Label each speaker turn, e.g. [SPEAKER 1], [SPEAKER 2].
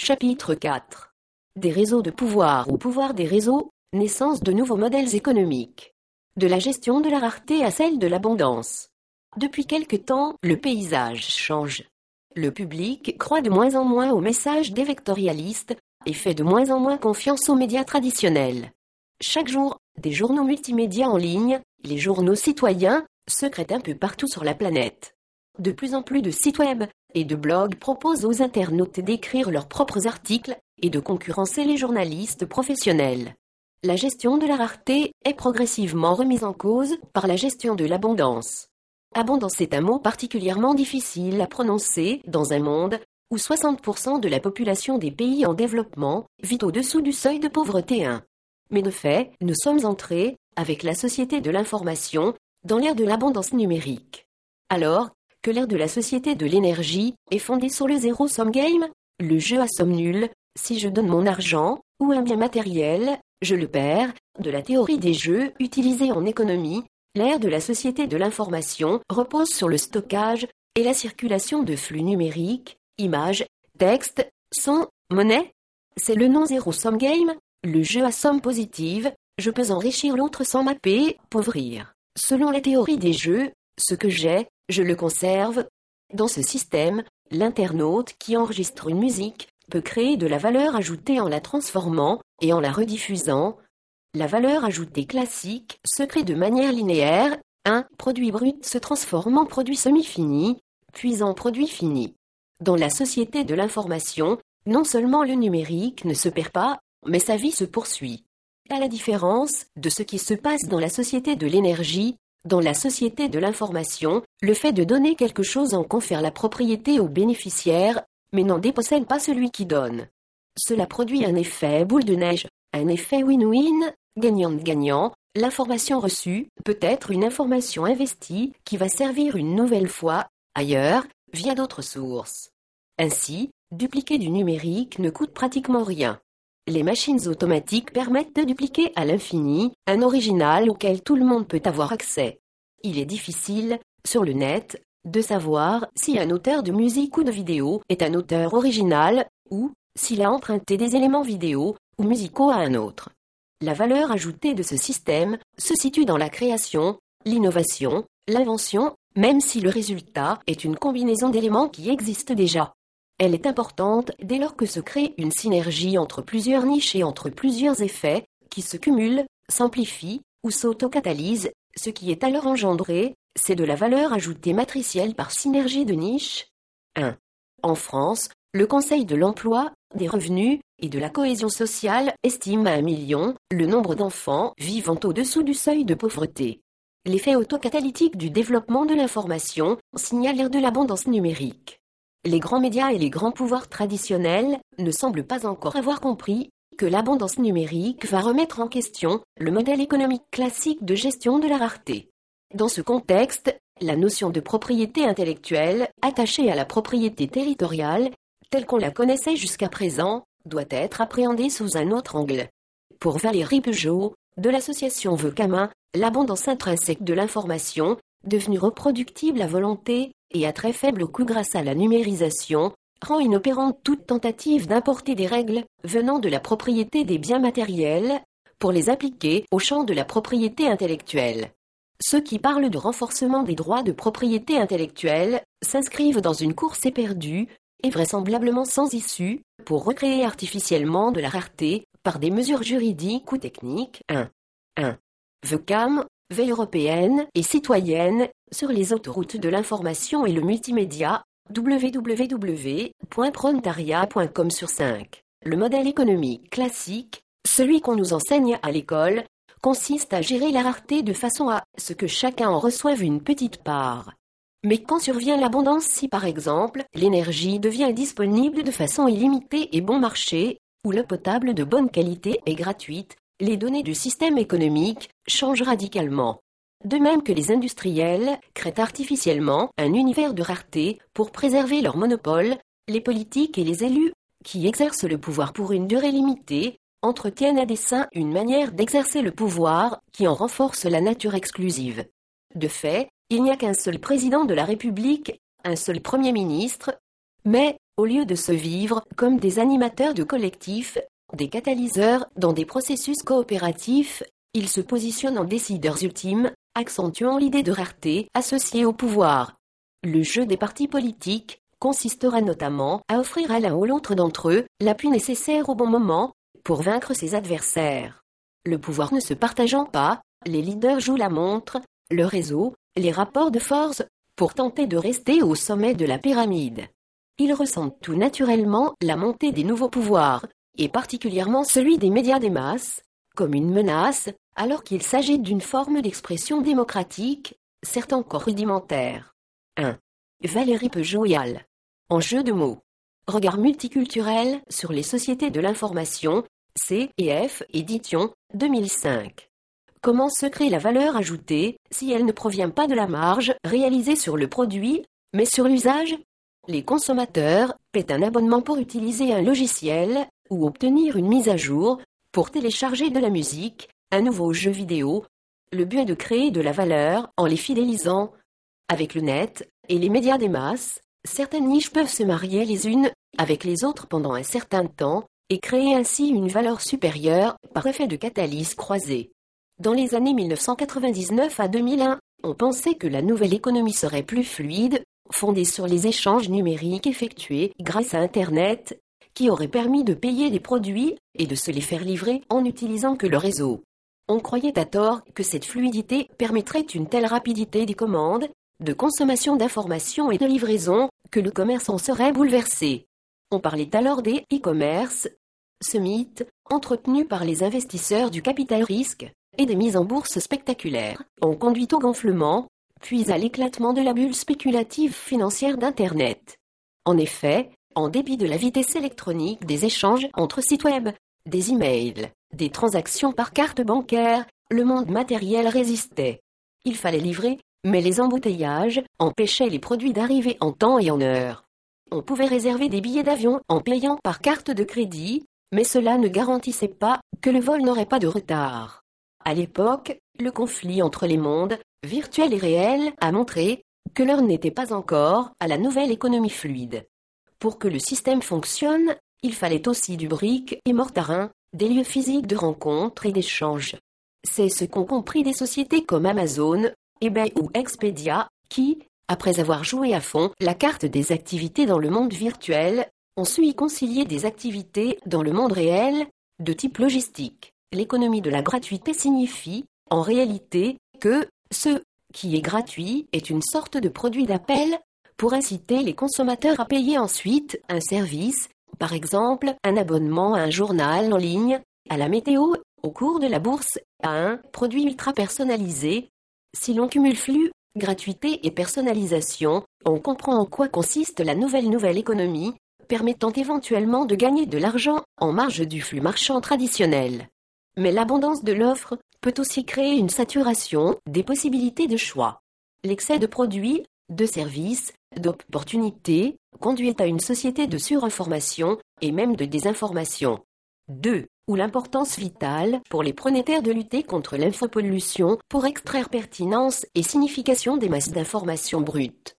[SPEAKER 1] Chapitre 4 Des réseaux de pouvoir ou pouvoir des réseaux, naissance de nouveaux modèles économiques. De la gestion de la rareté à celle de l'abondance. Depuis quelque temps, le paysage change. Le public croit de moins en moins aux messages des vectorialistes et fait de moins en moins confiance aux médias traditionnels. Chaque jour, des journaux multimédia en ligne, les journaux citoyens, secrètent un peu partout sur la planète. De plus en plus de sites web et de blogs proposent aux internautes d'écrire leurs propres articles et de concurrencer les journalistes professionnels. La gestion de la rareté est progressivement remise en cause par la gestion de l'abondance. Abondance est un mot particulièrement difficile à prononcer dans un monde où 60% de la population des pays en développement vit au-dessous du seuil de pauvreté 1. Mais de fait, nous sommes entrés, avec la société de l'information, dans l'ère de l'abondance numérique. Alors l'ère de la société de l'énergie est fondée sur le zéro-sum game, le jeu à somme nulle, si je donne mon argent, ou un bien matériel, je le perds, de la théorie des jeux utilisée en économie, l'ère de la société de l'information repose sur le stockage et la circulation de flux numériques, images, textes, sons, monnaie. C'est le non-zéro-sum game, le jeu à somme positive, je peux enrichir l'autre sans mapper, pauvrir. Selon la théorie des jeux, ce que j'ai, je le conserve. Dans ce système, l'internaute qui enregistre une musique peut créer de la valeur ajoutée en la transformant et en la rediffusant. La valeur ajoutée classique se crée de manière linéaire. Un produit brut se transforme en produit semi-fini, puis en produit fini. Dans la société de l'information, non seulement le numérique ne se perd pas, mais sa vie se poursuit. À la différence de ce qui se passe dans la société de l'énergie, dans la société de l'information, le fait de donner quelque chose en confère la propriété au bénéficiaire, mais n'en dépossède pas celui qui donne. Cela produit un effet boule de neige, un effet win-win, gagnant-gagnant. L'information reçue peut être une information investie qui va servir une nouvelle fois, ailleurs, via d'autres sources. Ainsi, dupliquer du numérique ne coûte pratiquement rien. Les machines automatiques permettent de dupliquer à l'infini un original auquel tout le monde peut avoir accès. Il est difficile, sur le net, de savoir si un auteur de musique ou de vidéo est un auteur original ou s'il a emprunté des éléments vidéo ou musicaux à un autre. La valeur ajoutée de ce système se situe dans la création, l'innovation, l'invention, même si le résultat est une combinaison d'éléments qui existent déjà. Elle est importante dès lors que se crée une synergie entre plusieurs niches et entre plusieurs effets, qui se cumulent, s'amplifient ou s'autocatalyse, ce qui est alors engendré, c'est de la valeur ajoutée matricielle par synergie de niches. 1. En France, le Conseil de l'emploi, des revenus et de la cohésion sociale estime à un million le nombre d'enfants vivant au-dessous du seuil de pauvreté. L'effet autocatalytique du développement de l'information signale l'ère de l'abondance numérique. Les grands médias et les grands pouvoirs traditionnels ne semblent pas encore avoir compris que l'abondance numérique va remettre en question le modèle économique classique de gestion de la rareté. Dans ce contexte, la notion de propriété intellectuelle, attachée à la propriété territoriale, telle qu'on la connaissait jusqu'à présent, doit être appréhendée sous un autre angle. Pour Valérie Peugeot, de l'association Veucamin, l'abondance intrinsèque de l'information, devenue reproductible à volonté, et à très faible coût grâce à la numérisation, rend inopérante toute tentative d'importer des règles venant de la propriété des biens matériels pour les appliquer au champ de la propriété intellectuelle. Ceux qui parlent de renforcement des droits de propriété intellectuelle s'inscrivent dans une course éperdue et vraisemblablement sans issue pour recréer artificiellement de la rareté par des mesures juridiques ou techniques. 1. 1. VECAM, veille européenne et citoyenne sur les autoroutes de l'information et le multimédia www.prontaria.com sur 5. Le modèle économique classique, celui qu'on nous enseigne à l'école, consiste à gérer la rareté de façon à ce que chacun en reçoive une petite part. Mais quand survient l'abondance si par exemple l'énergie devient disponible de façon illimitée et bon marché, ou l'eau potable de bonne qualité est gratuite, les données du système économique changent radicalement. De même que les industriels créent artificiellement un univers de rareté pour préserver leur monopole, les politiques et les élus, qui exercent le pouvoir pour une durée limitée, entretiennent à dessein une manière d'exercer le pouvoir qui en renforce la nature exclusive. De fait, il n'y a qu'un seul président de la République, un seul Premier ministre, mais, Au lieu de se vivre comme des animateurs de collectifs, des catalyseurs dans des processus coopératifs, ils se positionnent en décideurs ultimes, accentuant l'idée de rareté associée au pouvoir. Le jeu des partis politiques consistera notamment à offrir à l'un ou l'autre d'entre eux l'appui nécessaire au bon moment pour vaincre ses adversaires. Le pouvoir ne se partageant pas, les leaders jouent la montre, le réseau, les rapports de force, pour tenter de rester au sommet de la pyramide. Ils ressentent tout naturellement la montée des nouveaux pouvoirs, et particulièrement celui des médias des masses, comme une menace, alors qu'il s'agit d'une forme d'expression démocratique, certes encore rudimentaire. 1. Valérie Pejoyal. En jeu de mots. Regard multiculturel sur les sociétés de l'information, C et F, édition, 2005. Comment se crée la valeur ajoutée si elle ne provient pas de la marge réalisée sur le produit, mais sur l'usage? Les consommateurs paient un abonnement pour utiliser un logiciel ou obtenir une mise à jour pour télécharger de la musique, un nouveau jeu vidéo. Le but est de créer de la valeur en les fidélisant. Avec le net et les médias des masses, certaines niches peuvent se marier les unes avec les autres pendant un certain temps et créer ainsi une valeur supérieure par effet de catalyse croisée. Dans les années 1999 à 2001, on pensait que la nouvelle économie serait plus fluide, fondée sur les échanges numériques effectués grâce à Internet, qui aurait permis de payer des produits et de se les faire livrer en n'utilisant que le réseau. On croyait à tort que cette fluidité permettrait une telle rapidité des commandes, de consommation d'informations et de livraison, que le commerce en serait bouleversé. On parlait alors des e-commerce. Ce mythe, entretenu par les investisseurs du capital risque, et des mises en bourse spectaculaires ont conduit au gonflement, puis à l'éclatement de la bulle spéculative financière d'Internet. En effet, en dépit de la vitesse électronique des échanges entre sites web, des emails, des transactions par carte bancaire, le monde matériel résistait. Il fallait livrer, mais les embouteillages empêchaient les produits d'arriver en temps et en heure. On pouvait réserver des billets d'avion en payant par carte de crédit, mais cela ne garantissait pas que le vol n'aurait pas de retard. À l'époque, le conflit entre les mondes, virtuel et réel, a montré que l'heure n'était pas encore à la nouvelle économie fluide. Pour que le système fonctionne, il fallait aussi du brique et mortarin, des lieux physiques de rencontre et d'échange. C'est ce qu'ont compris des sociétés comme Amazon, eBay ou Expedia, qui, après avoir joué à fond la carte des activités dans le monde virtuel, ont su y concilier des activités dans le monde réel, de type logistique. L'économie de la gratuité signifie, en réalité, que ce qui est gratuit est une sorte de produit d'appel pour inciter les consommateurs à payer ensuite un service, par exemple un abonnement à un journal en ligne, à la météo, au cours de la bourse, à un produit ultra personnalisé. Si l'on cumule flux, gratuité et personnalisation, on comprend en quoi consiste la nouvelle nouvelle économie, permettant éventuellement de gagner de l'argent en marge du flux marchand traditionnel. Mais l'abondance de l'offre peut aussi créer une saturation des possibilités de choix. L'excès de produits, de services, d'opportunités conduit à une société de surinformation et même de désinformation. 2. Où l'importance vitale pour les pronétaires de lutter contre l'infopollution pour extraire pertinence et signification des masses d'informations brutes.